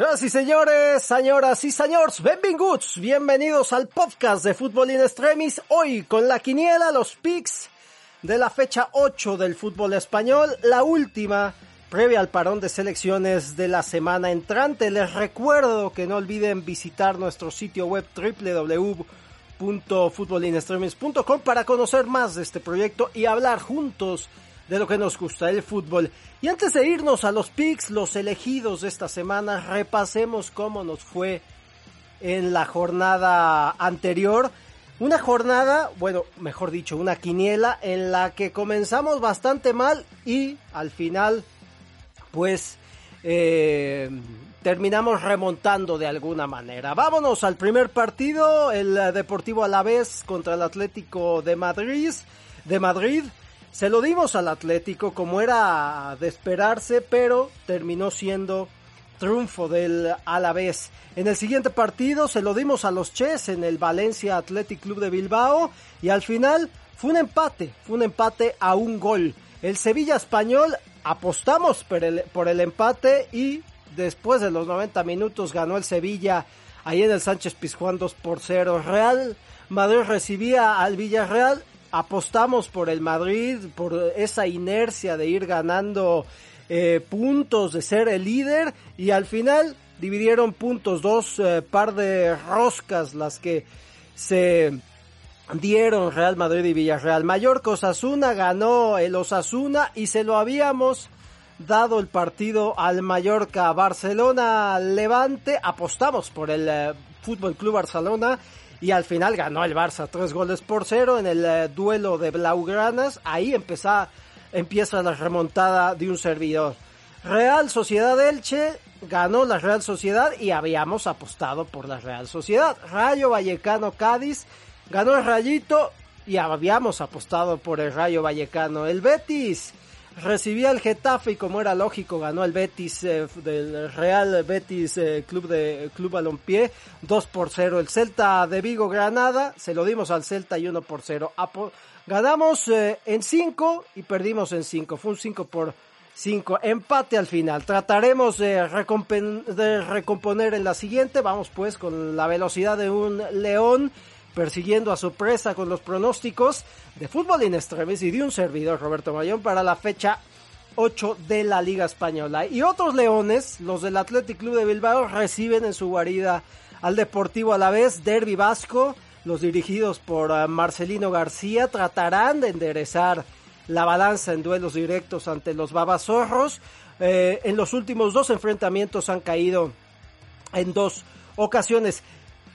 Señoras y señores, señoras y señores, bienvenidos al podcast de Fútbol in Extremis, hoy con la quiniela, los picks de la fecha 8 del fútbol español, la última previa al parón de selecciones de la semana entrante. Les recuerdo que no olviden visitar nuestro sitio web www.futbolinextremis.com para conocer más de este proyecto y hablar juntos de lo que nos gusta, el fútbol. Y antes de irnos a los picks, los elegidos de esta semana, repasemos cómo nos fue en la jornada anterior. Una jornada, bueno, mejor dicho, una quiniela en la que comenzamos bastante mal y al final, pues, eh, terminamos remontando de alguna manera. Vámonos al primer partido, el Deportivo Alavés contra el Atlético de Madrid. De Madrid. Se lo dimos al Atlético como era de esperarse, pero terminó siendo triunfo del Alavés. En el siguiente partido se lo dimos a los Ches en el Valencia Athletic Club de Bilbao y al final fue un empate, fue un empate a un gol. El Sevilla español apostamos por el, por el empate y después de los 90 minutos ganó el Sevilla ahí en el Sánchez Pizjuán 2 por 0. Real Madrid recibía al Villarreal apostamos por el Madrid, por esa inercia de ir ganando eh, puntos, de ser el líder y al final dividieron puntos, dos eh, par de roscas las que se dieron Real Madrid y Villarreal. Mallorca Osasuna ganó el Osasuna y se lo habíamos dado el partido al Mallorca Barcelona Levante. Apostamos por el eh, Fútbol Club Barcelona y al final ganó el Barça tres goles por cero en el eh, duelo de Blaugranas. Ahí empieza, empieza la remontada de un servidor. Real Sociedad Elche ganó la Real Sociedad y habíamos apostado por la Real Sociedad. Rayo Vallecano Cádiz ganó el Rayito y habíamos apostado por el Rayo Vallecano. El Betis recibía el Getafe y como era lógico ganó el Betis eh, del Real Betis eh, Club de Club Balompié 2 por 0 el Celta de Vigo Granada se lo dimos al Celta y 1 por 0 ganamos eh, en 5 y perdimos en 5 fue un 5 por 5 empate al final. Trataremos de, de recomponer en la siguiente. Vamos pues con la velocidad de un león persiguiendo a su presa con los pronósticos de fútbol in extremis y de un servidor Roberto Mayón para la fecha 8 de la Liga Española. Y otros leones, los del Athletic Club de Bilbao, reciben en su guarida al Deportivo a la vez, Derby Vasco, los dirigidos por ah, Marcelino García, tratarán de enderezar la balanza en duelos directos ante los babazorros. Eh, en los últimos dos enfrentamientos han caído en dos ocasiones.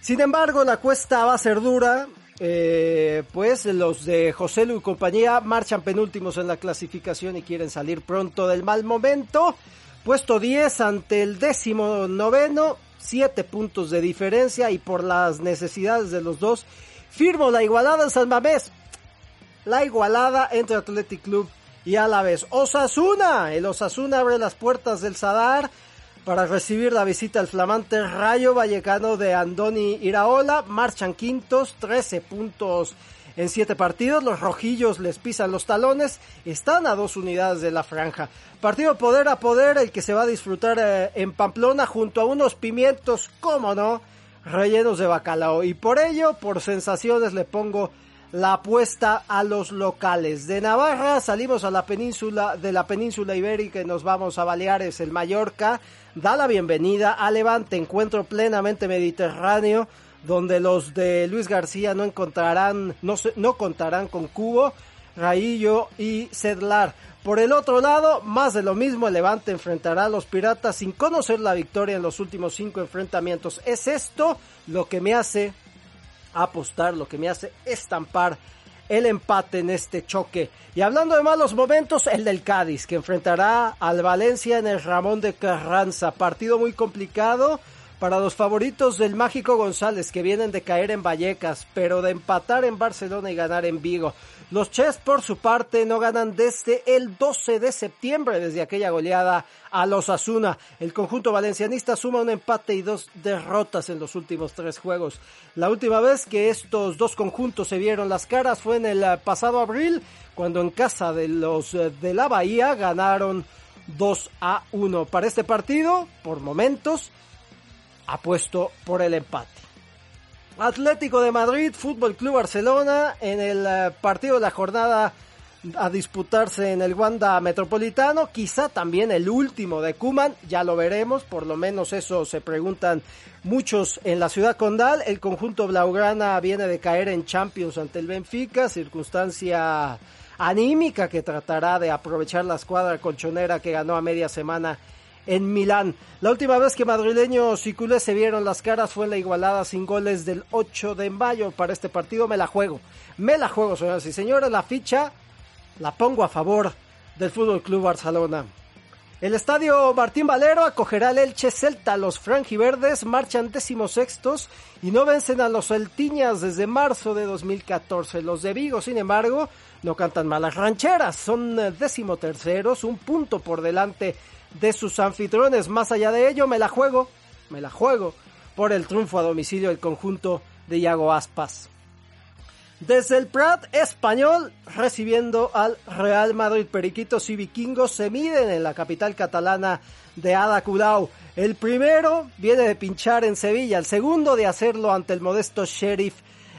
Sin embargo, la cuesta va a ser dura. Eh, pues los de José Lu y compañía marchan penúltimos en la clasificación y quieren salir pronto del mal momento. Puesto 10 ante el décimo noveno, 7 puntos de diferencia y por las necesidades de los dos, firmo la igualada en San Mamés. La igualada entre Athletic Club y Alavés. Osasuna, el Osasuna abre las puertas del Sadar para recibir la visita al flamante Rayo Vallecano de Andoni Iraola. Marchan quintos, 13 puntos en 7 partidos. Los rojillos les pisan los talones. Están a dos unidades de la franja. Partido poder a poder, el que se va a disfrutar eh, en Pamplona junto a unos pimientos, como no, rellenos de bacalao. Y por ello, por sensaciones, le pongo la apuesta a los locales. De Navarra salimos a la península, de la península ibérica y nos vamos a Baleares, el Mallorca da la bienvenida a Levante, encuentro plenamente mediterráneo, donde los de Luis García no encontrarán, no, no contarán con Cubo, Raillo y Sedlar. Por el otro lado, más de lo mismo, el Levante enfrentará a los Piratas sin conocer la victoria en los últimos cinco enfrentamientos. Es esto lo que me hace apostar, lo que me hace estampar el empate en este choque. Y hablando de malos momentos, el del Cádiz, que enfrentará al Valencia en el Ramón de Carranza. Partido muy complicado para los favoritos del Mágico González, que vienen de caer en Vallecas, pero de empatar en Barcelona y ganar en Vigo. Los Chess, por su parte, no ganan desde el 12 de septiembre, desde aquella goleada a los Asuna. El conjunto valencianista suma un empate y dos derrotas en los últimos tres juegos. La última vez que estos dos conjuntos se vieron las caras fue en el eh, pasado abril, cuando en casa de los eh, de la Bahía ganaron 2 a 1. Para este partido, por momentos, apuesto por el empate. Atlético de Madrid, Fútbol Club Barcelona en el eh, partido de la jornada a disputarse en el Wanda Metropolitano, quizá también el último de Cuman, ya lo veremos, por lo menos eso se preguntan muchos en la ciudad condal. El conjunto blaugrana viene de caer en Champions ante el Benfica, circunstancia anímica que tratará de aprovechar la escuadra colchonera que ganó a media semana en Milán. La última vez que madrileños y culés se vieron las caras fue la igualada sin goles del 8 de mayo. Para este partido me la juego. Me la juego, señoras y señores. La ficha la pongo a favor del Fútbol Club Barcelona. El estadio Martín Valero acogerá al Elche Celta. Los franjiverdes marchan sextos y no vencen a los Celtiñas desde marzo de 2014. Los de Vigo, sin embargo, no cantan malas rancheras. Son decimoterceros, un punto por delante de sus anfitriones. Más allá de ello, me la juego, me la juego por el triunfo a domicilio del conjunto de Iago Aspas. Desde el Prat español, recibiendo al Real Madrid, Periquitos y Vikingos se miden en la capital catalana de Ada Colau. El primero viene de pinchar en Sevilla, el segundo de hacerlo ante el modesto Sheriff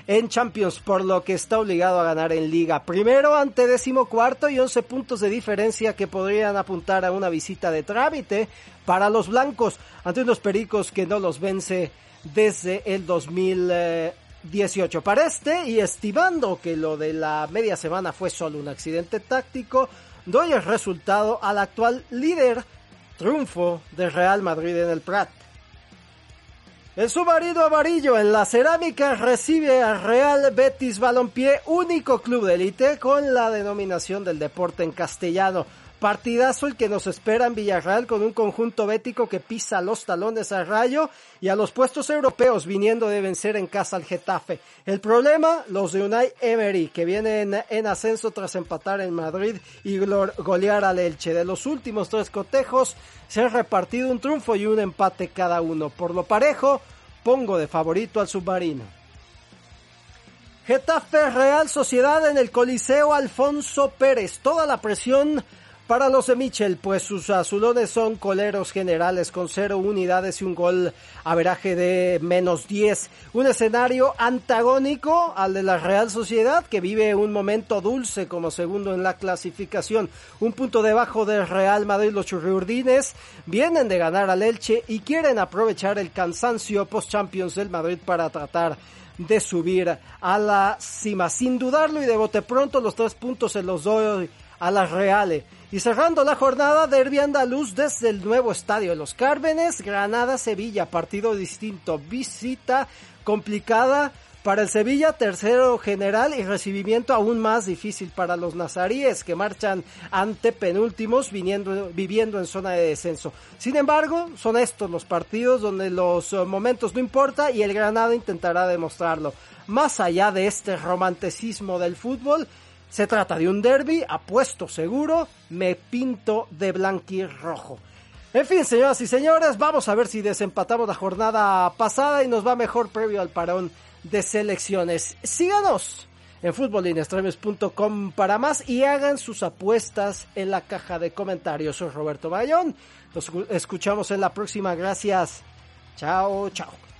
en Champions, por lo que está obligado a ganar en Liga. Primero ante décimo cuarto y 11 puntos de diferencia que podrían apuntar a una visita de trámite para los blancos ante unos pericos que no los vence desde el 2018. Para este, y estimando que lo de la media semana fue solo un accidente táctico, doy el resultado al actual líder triunfo de Real Madrid en el Prat. El submarino amarillo en la cerámica recibe al Real Betis Balompié, único club de élite con la denominación del deporte en castellano. Partidazo el que nos espera en Villarreal con un conjunto bético que pisa los talones al rayo y a los puestos europeos viniendo de vencer en casa al Getafe. El problema, los de Unai Emery, que vienen en ascenso tras empatar en Madrid y golear al Elche. De los últimos tres cotejos, se han repartido un triunfo y un empate cada uno. Por lo parejo, pongo de favorito al submarino. Getafe Real Sociedad en el Coliseo Alfonso Pérez. Toda la presión para los de Michel, pues sus azulones son coleros generales con cero unidades y un gol averaje de menos 10. Un escenario antagónico al de la Real Sociedad que vive un momento dulce como segundo en la clasificación. Un punto debajo del Real Madrid, los churriurdines vienen de ganar al Elche y quieren aprovechar el cansancio post-Champions del Madrid para tratar de subir a la cima. Sin dudarlo y de bote pronto los tres puntos se los doy a las Reales. Y cerrando la jornada, Derby Andaluz desde el nuevo estadio de los Cármenes, Granada-Sevilla, partido distinto, visita complicada para el Sevilla, tercero general y recibimiento aún más difícil para los nazaríes que marchan ante penúltimos viviendo en zona de descenso. Sin embargo, son estos los partidos donde los eh, momentos no importa y el Granada intentará demostrarlo. Más allá de este romanticismo del fútbol, se trata de un derby, apuesto seguro, me pinto de blanquirrojo. En fin, señoras y señores, vamos a ver si desempatamos la jornada pasada y nos va mejor previo al parón de selecciones. Síganos en futbolinestremes.com para más y hagan sus apuestas en la caja de comentarios. Soy Roberto Bayón. Nos escuchamos en la próxima. Gracias. Chao, chao.